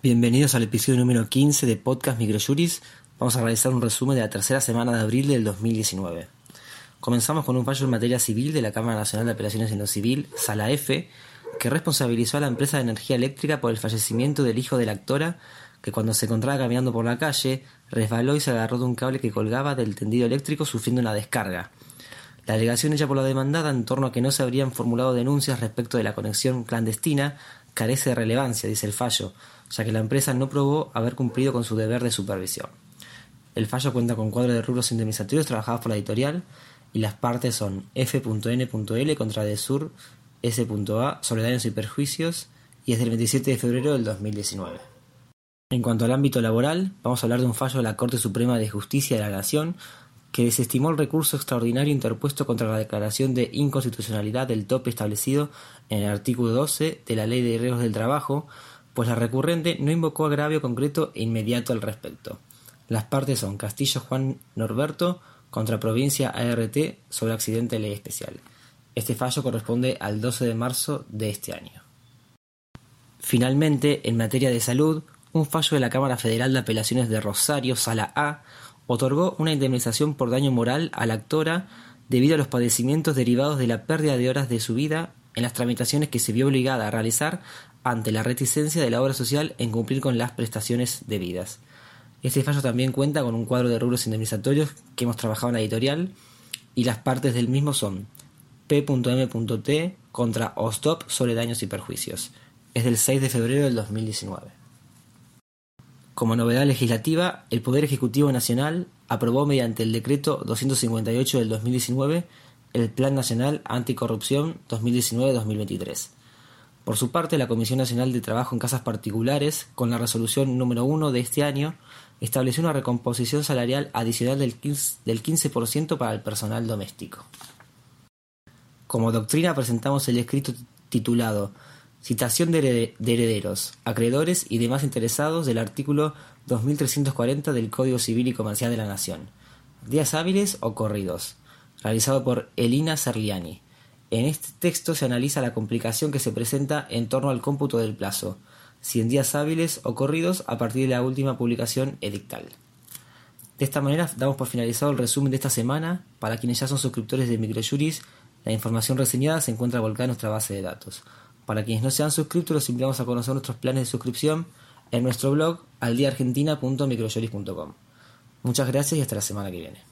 Bienvenidos al episodio número 15 de Podcast Microjuris. Vamos a realizar un resumen de la tercera semana de abril del 2019. Comenzamos con un fallo en materia civil de la Cámara Nacional de Apelaciones en lo Civil, Sala F, que responsabilizó a la empresa de energía eléctrica por el fallecimiento del hijo de la actora, que cuando se encontraba caminando por la calle, resbaló y se agarró de un cable que colgaba del tendido eléctrico sufriendo una descarga. La alegación hecha por la demandada en torno a que no se habrían formulado denuncias respecto de la conexión clandestina carece de relevancia, dice el fallo, ya que la empresa no probó haber cumplido con su deber de supervisión. El fallo cuenta con cuadro de rubros indemnizatorios trabajados por la editorial y las partes son F.N.L contra Desur S.A sobre daños y perjuicios y es del 27 de febrero del 2019. En cuanto al ámbito laboral, vamos a hablar de un fallo de la Corte Suprema de Justicia de la Nación que desestimó el recurso extraordinario interpuesto contra la declaración de inconstitucionalidad del tope establecido en el artículo 12 de la Ley de Riesgos del Trabajo, pues la recurrente no invocó agravio concreto e inmediato al respecto. Las partes son Castillo Juan Norberto contra Provincia ART sobre accidente de ley especial. Este fallo corresponde al 12 de marzo de este año. Finalmente, en materia de salud, un fallo de la Cámara Federal de Apelaciones de Rosario, Sala A, otorgó una indemnización por daño moral a la actora debido a los padecimientos derivados de la pérdida de horas de su vida en las tramitaciones que se vio obligada a realizar ante la reticencia de la obra social en cumplir con las prestaciones debidas. Este fallo también cuenta con un cuadro de rubros indemnizatorios que hemos trabajado en la editorial y las partes del mismo son P.M.T contra OSTOP sobre daños y perjuicios. Es del 6 de febrero del 2019. Como novedad legislativa, el Poder Ejecutivo Nacional aprobó mediante el Decreto 258 del 2019 el Plan Nacional Anticorrupción 2019-2023. Por su parte, la Comisión Nacional de Trabajo en Casas Particulares, con la resolución número 1 de este año, estableció una recomposición salarial adicional del 15%, para el personal doméstico. Como doctrina presentamos el escrito titulado Citación de herederos, acreedores y demás interesados del artículo 2340 del Código Civil y Comercial de la Nación. Días hábiles o corridos. Realizado por Elina Serliani. En este texto se analiza la complicación que se presenta en torno al cómputo del plazo, si en días hábiles o corridos a partir de la última publicación edictal. De esta manera damos por finalizado el resumen de esta semana. Para quienes ya son suscriptores de Microjuris, la información reseñada se encuentra volcada en nuestra base de datos. Para quienes no sean suscriptos, los invitamos a conocer nuestros planes de suscripción en nuestro blog aldiaargentina.microjuris.com. Muchas gracias y hasta la semana que viene.